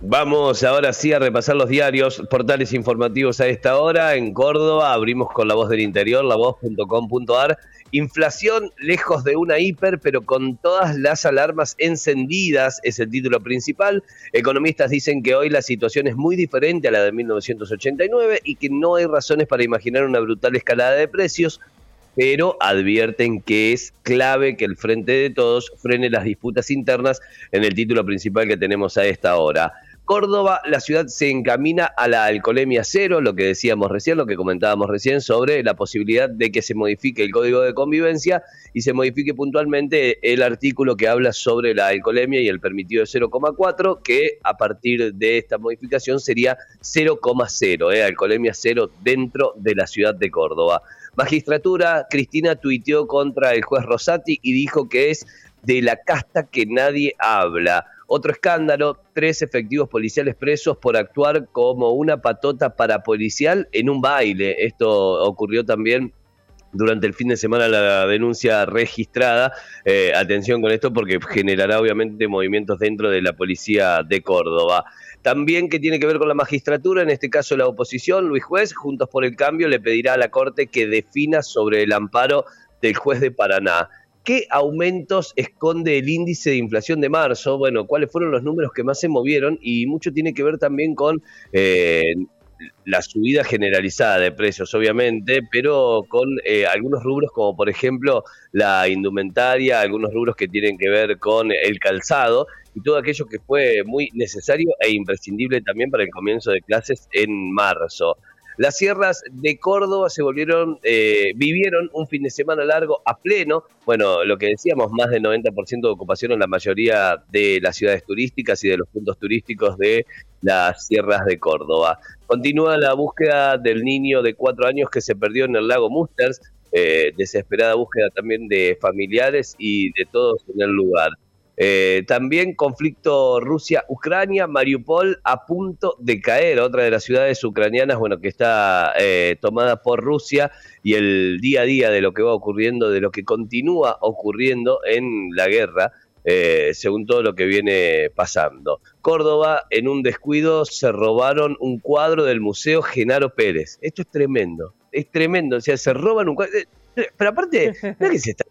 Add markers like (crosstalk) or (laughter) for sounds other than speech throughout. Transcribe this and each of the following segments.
Vamos ahora sí a repasar los diarios, portales informativos a esta hora. En Córdoba abrimos con la voz del interior, lavoz.com.ar. Inflación lejos de una hiper, pero con todas las alarmas encendidas, es el título principal. Economistas dicen que hoy la situación es muy diferente a la de 1989 y que no hay razones para imaginar una brutal escalada de precios pero advierten que es clave que el Frente de Todos frene las disputas internas en el título principal que tenemos a esta hora. Córdoba, la ciudad se encamina a la alcoholemia cero, lo que decíamos recién, lo que comentábamos recién sobre la posibilidad de que se modifique el código de convivencia y se modifique puntualmente el artículo que habla sobre la alcoholemia y el permitido de 0,4, que a partir de esta modificación sería 0,0, eh, alcoholemia cero dentro de la ciudad de Córdoba. Magistratura, Cristina tuiteó contra el juez Rosati y dijo que es de la casta que nadie habla. Otro escándalo, tres efectivos policiales presos por actuar como una patota parapolicial en un baile. Esto ocurrió también durante el fin de semana la denuncia registrada. Eh, atención con esto porque generará obviamente movimientos dentro de la policía de Córdoba. También que tiene que ver con la magistratura, en este caso la oposición, Luis Juez, Juntos por el Cambio, le pedirá a la Corte que defina sobre el amparo del juez de Paraná. ¿Qué aumentos esconde el índice de inflación de marzo? Bueno, ¿cuáles fueron los números que más se movieron? Y mucho tiene que ver también con eh, la subida generalizada de precios, obviamente, pero con eh, algunos rubros como por ejemplo la indumentaria, algunos rubros que tienen que ver con el calzado y todo aquello que fue muy necesario e imprescindible también para el comienzo de clases en marzo. Las sierras de Córdoba se volvieron, eh, vivieron un fin de semana largo a pleno. Bueno, lo que decíamos, más del 90% de ocupación en la mayoría de las ciudades turísticas y de los puntos turísticos de las sierras de Córdoba. Continúa la búsqueda del niño de cuatro años que se perdió en el lago Musters. Eh, desesperada búsqueda también de familiares y de todos en el lugar. Eh, también conflicto Rusia-Ucrania, Mariupol a punto de caer, otra de las ciudades ucranianas, bueno, que está eh, tomada por Rusia y el día a día de lo que va ocurriendo, de lo que continúa ocurriendo en la guerra. Eh, según todo lo que viene pasando. Córdoba, en un descuido, se robaron un cuadro del Museo Genaro Pérez. Esto es tremendo, es tremendo. O sea, se roban un cuadro. Pero aparte, (laughs) no es que se está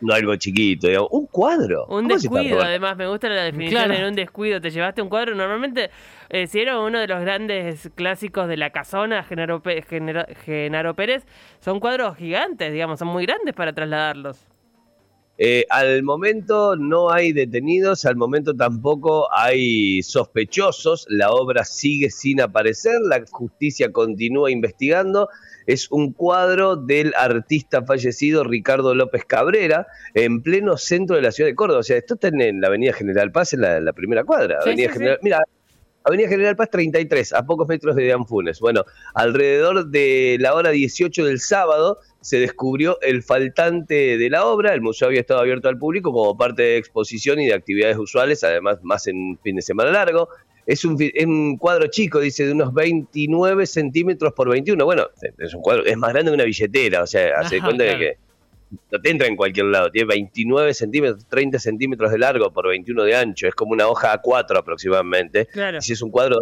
no algo chiquito, digamos, un cuadro. Un descuido, además, me gusta la definición en un descuido. Te llevaste un cuadro, normalmente, eh, si era uno de los grandes clásicos de la casona, Genaro, Genaro Pérez, son cuadros gigantes, digamos, son muy grandes para trasladarlos. Eh, al momento no hay detenidos, al momento tampoco hay sospechosos, la obra sigue sin aparecer, la justicia continúa investigando es un cuadro del artista fallecido Ricardo López Cabrera en pleno centro de la ciudad de Córdoba. O sea, esto está en la Avenida General Paz, en la, primera cuadra. Avenida General, Mira, Avenida General Paz 33, a pocos metros de Dianfunes. Bueno, alrededor de la hora 18 del sábado se descubrió el faltante de la obra. El museo había estado abierto al público como parte de exposición y de actividades usuales, además más en fin de semana largo. Es un, cuadro chico, dice, de unos 29 centímetros por 21. Bueno, es un cuadro, es más grande que una billetera, o sea, hace cuenta de que no te entra en cualquier lado. Tiene 29 centímetros, 30 centímetros de largo por 21 de ancho. Es como una hoja A4 aproximadamente. Claro. si es un cuadro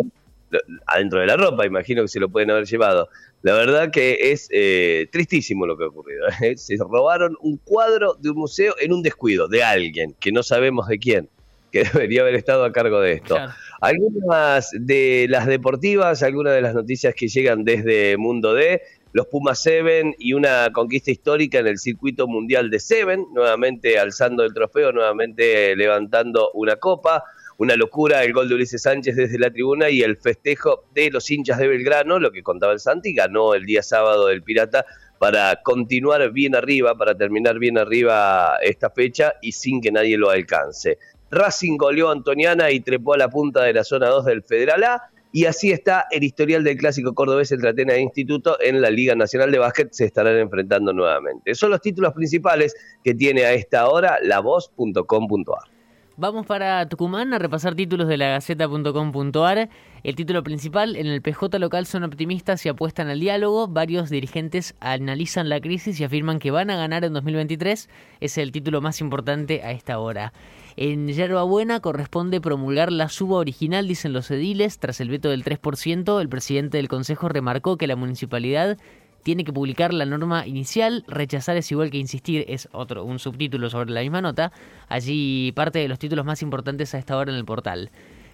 adentro de la ropa, imagino que se lo pueden haber llevado. La verdad que es eh, tristísimo lo que ha ocurrido. ¿eh? (laughs) Se robaron un cuadro de un museo en un descuido de alguien, que no sabemos de quién que (laughs) debería haber estado a cargo de esto. Algunas de las deportivas, algunas de las noticias que llegan desde Mundo D, los Pumas Seven y una conquista histórica en el circuito mundial de Seven, nuevamente alzando el trofeo, nuevamente levantando una copa. Una locura el gol de Ulises Sánchez desde la tribuna y el festejo de los hinchas de Belgrano, lo que contaba el Santi, ganó el día sábado el Pirata para continuar bien arriba, para terminar bien arriba esta fecha y sin que nadie lo alcance. Racing goleó a Antoniana y trepó a la punta de la zona 2 del Federal A. Y así está el historial del clásico cordobés entre Atenas e Instituto en la Liga Nacional de Básquet. Se estarán enfrentando nuevamente. Son los títulos principales que tiene a esta hora la voz.com.ar. Vamos para Tucumán a repasar títulos de la Gaceta.com.ar. El título principal, en el PJ local son optimistas y apuestan al diálogo. Varios dirigentes analizan la crisis y afirman que van a ganar en 2023. Es el título más importante a esta hora. En Yerba Buena corresponde promulgar la suba original, dicen los ediles. Tras el veto del 3%, el presidente del Consejo remarcó que la municipalidad tiene que publicar la norma inicial, rechazar es igual que insistir, es otro, un subtítulo sobre la misma nota, allí parte de los títulos más importantes a esta hora en el portal.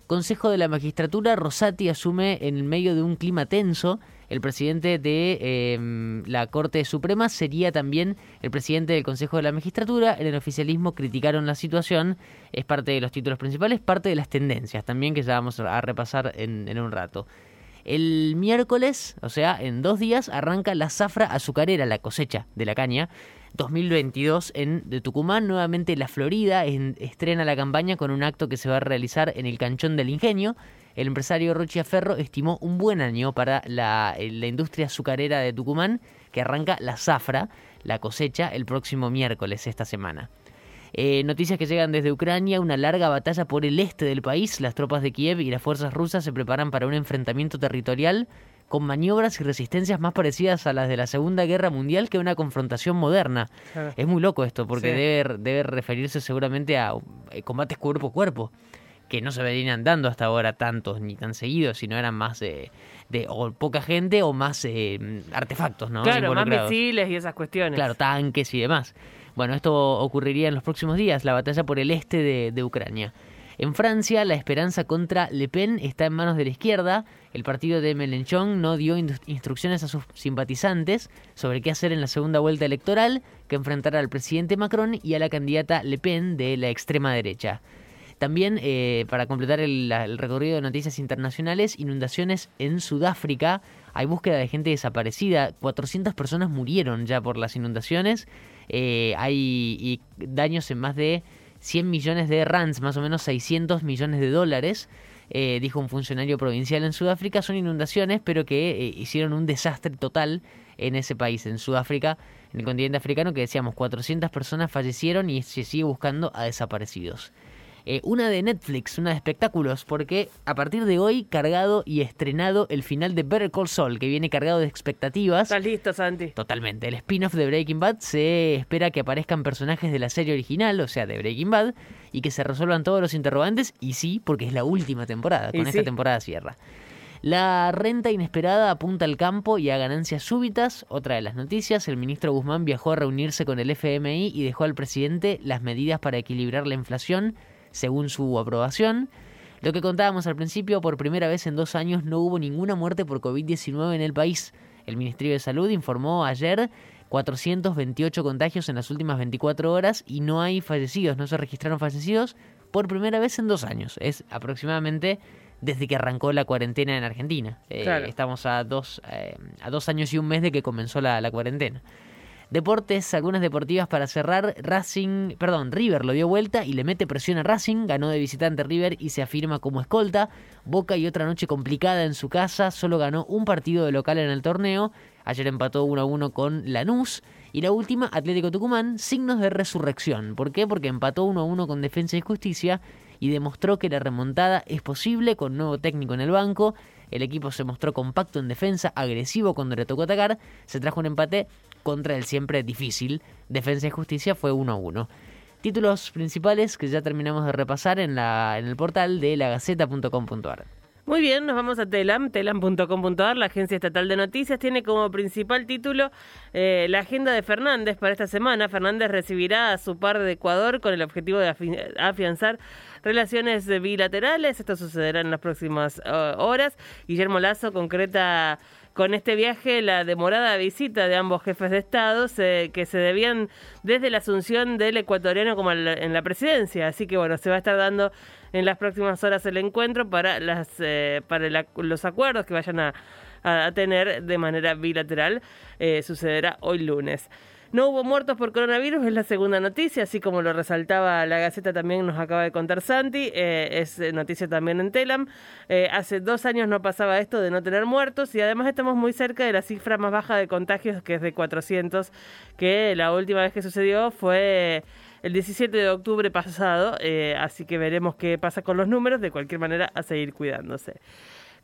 Consejo de la Magistratura, Rosati asume en medio de un clima tenso. El presidente de em, la Corte Suprema sería también el presidente del Consejo de la Magistratura. En el oficialismo criticaron la situación. Es parte de los títulos principales, parte de las tendencias también que ya vamos a repasar en un rato. El miércoles, o sea, en dos días, arranca la zafra azucarera, la cosecha de la caña. 2022 en de Tucumán, nuevamente la Florida estrena la campaña con un acto que se va a realizar en el Canchón del Ingenio. El empresario Rocha Ferro estimó un buen año para la, la industria azucarera de Tucumán, que arranca la zafra, la cosecha, el próximo miércoles esta semana. Eh, noticias que llegan desde Ucrania, una larga batalla por el este del país. Las tropas de Kiev y las fuerzas rusas se preparan para un enfrentamiento territorial con maniobras y resistencias más parecidas a las de la Segunda Guerra Mundial que una confrontación moderna. Es muy loco esto, porque debe, debe referirse seguramente a eh, combates cuerpo a cuerpo, que no se venían dando hasta ahora tantos ni tan seguidos, sino eran más de, de o poca gente o más eh, artefactos, ¿no? Claro, más misiles y esas cuestiones. Claro, tanques y demás. Bueno, esto ocurriría en los próximos días, la batalla por el este de, Ucrania. En Francia, la esperanza contra Le Pen está en manos de la izquierda. El partido de Mélenchon no dio instrucciones a sus simpatizantes sobre qué hacer en la segunda vuelta electoral, que enfrentará al presidente Macron y a la candidata Le Pen de la extrema derecha. También, eh, para completar el, recorrido de noticias internacionales, inundaciones en Sudáfrica. Hay búsqueda de gente desaparecida. 400 personas murieron ya por las inundaciones. Eh, hay daños en más de 100 millones de rands, más o menos 600 millones de dólares. Eh, dijo un funcionario provincial en Sudáfrica, son inundaciones, pero que eh, hicieron un desastre total en ese país, en Sudáfrica, en el continente africano, que decíamos 400 personas fallecieron y se sigue buscando a desaparecidos. Eh, una de Netflix, una de espectáculos, porque a partir de hoy cargado y estrenado el final de Better Call Saul, que viene cargado de expectativas. ¿Estás listo, Santi? Totalmente. El spin-off de Breaking Bad se espera que aparezcan personajes de la serie original, o sea, de Breaking Bad, y que se resuelvan todos los interrogantes, y sí, porque es la última temporada, con esta temporada cierra. La renta inesperada apunta al campo y a ganancias súbitas. Otra de las noticias, el ministro Guzmán viajó a reunirse con el FMI y dejó al presidente las medidas para equilibrar la inflación según su aprobación. Lo que contábamos al principio, por primera vez en dos años no hubo ninguna muerte por COVID-19 en el país. El Ministerio de Salud informó ayer 428 contagios en las últimas 24 horas y no hay fallecidos, no se registraron fallecidos por primera vez en dos años. Es aproximadamente desde que arrancó la cuarentena en Argentina. Eh, estamos a dos, eh, a dos años y un mes de que comenzó la cuarentena. Deportes, algunas deportivas para cerrar. Racing, perdón, River lo dio vuelta y le mete presión a Racing. Ganó de visitante River y se afirma como escolta. Boca y otra noche complicada en su casa. Solo ganó un partido de local en el torneo. Ayer empató 1 a 1 con Lanús. Y la última, Atlético Tucumán, signos de resurrección. ¿Por qué? Porque empató 1 a 1 con Defensa y Justicia y demostró que la remontada es posible con nuevo técnico en el banco. El equipo se mostró compacto en defensa, agresivo cuando le tocó atacar. Se trajo un empate contra el siempre difícil Defensa y Justicia fue 1-1. Títulos principales que ya terminamos de repasar en, la, en el portal de lagaceta.com.ar. Muy bien, nos vamos a Telam, telam.com.ar, la agencia estatal de noticias, tiene como principal título eh, la agenda de Fernández para esta semana. Fernández recibirá a su par de Ecuador con el objetivo de afianzar relaciones bilaterales. Esto sucederá en las próximas eh, horas. Guillermo Lazo concreta con este viaje la demorada visita de ambos jefes de Estado que se debían desde la asunción del ecuatoriano como en la presidencia. Así que bueno, se va a estar dando en las próximas horas el encuentro para, las, eh, para los acuerdos que vayan a a, tener de manera bilateral. Eh, sucederá hoy lunes. No hubo muertos por coronavirus, es la segunda noticia, así como lo resaltaba la Gaceta también nos acaba de contar Santi, eh, es noticia también en Telam. Eh, hace dos años no pasaba esto de no tener muertos y además estamos muy cerca de la cifra más baja de contagios, que es de 400, que la última vez que sucedió fue el 17 de octubre pasado, eh, así que veremos qué pasa con los números, de cualquier manera a seguir cuidándose.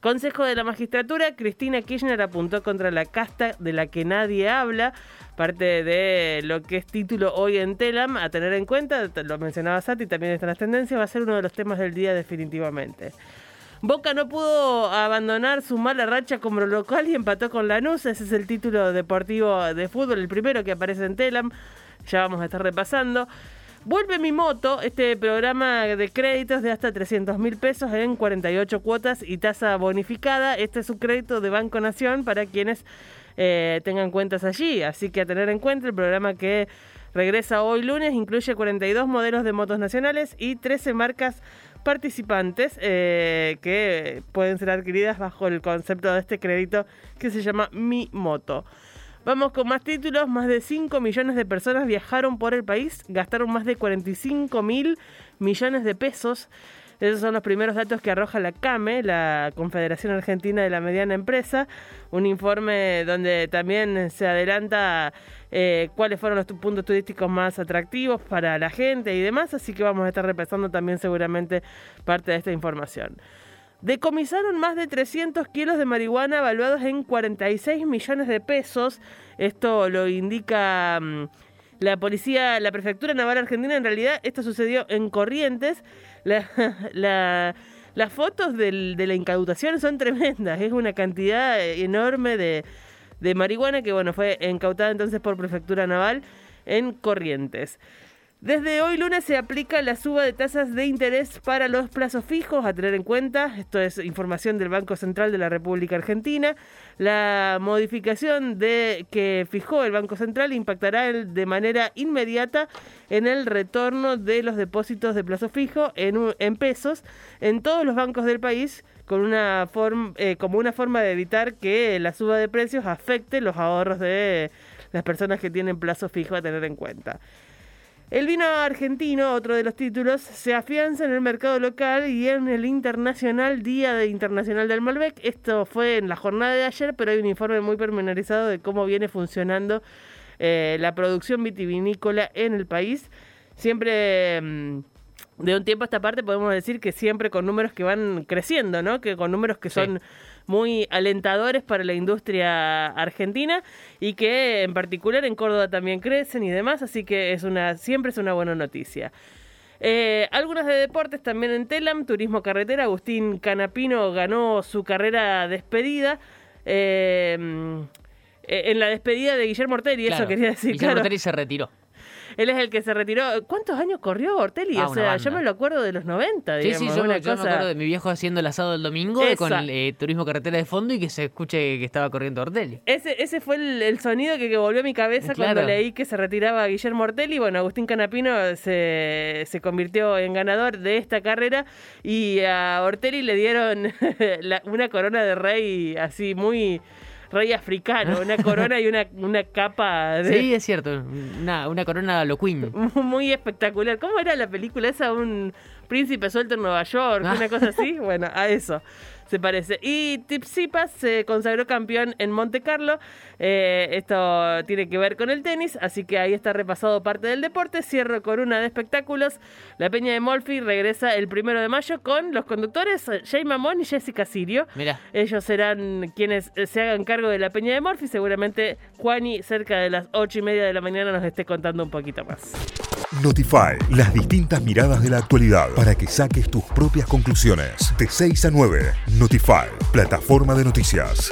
Consejo de la Magistratura, Cristina Kirchner apuntó contra la casta de la que nadie habla, parte de lo que es título hoy en Telam, a tener en cuenta, lo mencionaba Sati, también está en las tendencias, va a ser uno de los temas del día definitivamente. Boca no pudo abandonar su mala racha como local y empató con Lanús. Ese es el título deportivo de fútbol, el primero que aparece en Telam. Ya vamos a estar repasando. Vuelve mi moto, este programa de créditos de hasta 300 mil pesos en 48 cuotas y tasa bonificada. Este es un crédito de Banco Nación para quienes eh, tengan cuentas allí. Así que a tener en cuenta el programa que regresa hoy lunes incluye 42 modelos de motos nacionales y 13 marcas participantes eh, que pueden ser adquiridas bajo el concepto de este crédito que se llama Mi Moto. Vamos con más títulos. Más de 5 millones de personas viajaron por el país, gastaron más de 45 mil millones de pesos. Esos son los primeros datos que arroja la CAME, la Confederación Argentina de la Mediana Empresa, un informe donde también se adelanta eh, cuáles fueron los puntos turísticos más atractivos para la gente y demás, así que vamos a estar repasando también seguramente parte de esta información. Decomisaron más de 300 kilos de marihuana evaluados en 46 millones de pesos. Esto lo indica mm, la policía, la prefectura naval argentina. En realidad, esto sucedió en Corrientes. (laughs) las fotos de la incautación son tremendas. Es una cantidad enorme de, de marihuana que, bueno, fue incautada entonces por prefectura naval en Corrientes. Desde hoy lunes se aplica la suba de tasas de interés para los plazos fijos a tener en cuenta. Esto es información del Banco Central de la República Argentina. La modificación que fijó el Banco Central impactará de manera inmediata en el retorno de los depósitos de plazo fijo en, pesos en todos los bancos del país eh, como una forma de evitar que la suba de precios afecte los ahorros de las personas que tienen plazo fijo a tener en cuenta. El vino argentino, otro de los títulos, se afianza en el mercado local y en el internacional Día de Internacional del Malbec. Esto fue en la jornada de ayer, pero hay un informe muy pormenorizado de cómo viene funcionando eh, la producción vitivinícola en el país. Siempre... Mm, de un tiempo a esta parte podemos decir que siempre con números que van creciendo, ¿no? Que con números que son muy alentadores para la industria argentina y que en particular en Córdoba también crecen y demás, así que es una siempre es una buena noticia. Eh, algunas de deportes también en Telam, Turismo Carretera, Agustín Canapino ganó su carrera despedida. Eh, en la despedida de Guillermo Ortelli, eso quería decir. Guillermo Ortelli se retiró. Él es el que se retiró. ¿Cuántos años corrió Ortelli? Ah, o sea, yo me lo acuerdo de los 90, digamos. Sí, sí, yo, me, acuerdo de mi viejo haciendo el asado el domingo con el eh, turismo carretera de fondo y que se escuche que estaba corriendo Ortelli. Ese, ese fue el, sonido que, volvió a mi cabeza cuando leí que se retiraba Guillermo Ortelli. Bueno, Agustín Canapino se, se convirtió en ganador de esta carrera y a Ortelli le dieron (laughs) una corona de rey así muy rey africano, una (laughs) corona y una, una capa de... Sí, es cierto, una, una corona lo queen. (laughs) Muy espectacular. ¿Cómo era la película esa? Un príncipe suelto en Nueva York, una cosa así. (laughs) Bueno, a eso se parece. Y Tipsipas se consagró campeón en Monte Carlo. Eh, esto tiene que ver con el tenis, así que ahí está repasado parte del deporte. Cierro con una de espectáculos. La Peña de Molfi regresa el primero de mayo con los conductores Jay Mamón y Jessica Sirio. Mira. Ellos serán quienes se hagan cargo de la Peña de Molfi. Seguramente Juani cerca de las ocho y media de la mañana nos esté contando un poquito más. Notify, las distintas miradas de la actualidad para que saques tus propias conclusiones. De 6 a 9, Notify, plataforma de noticias.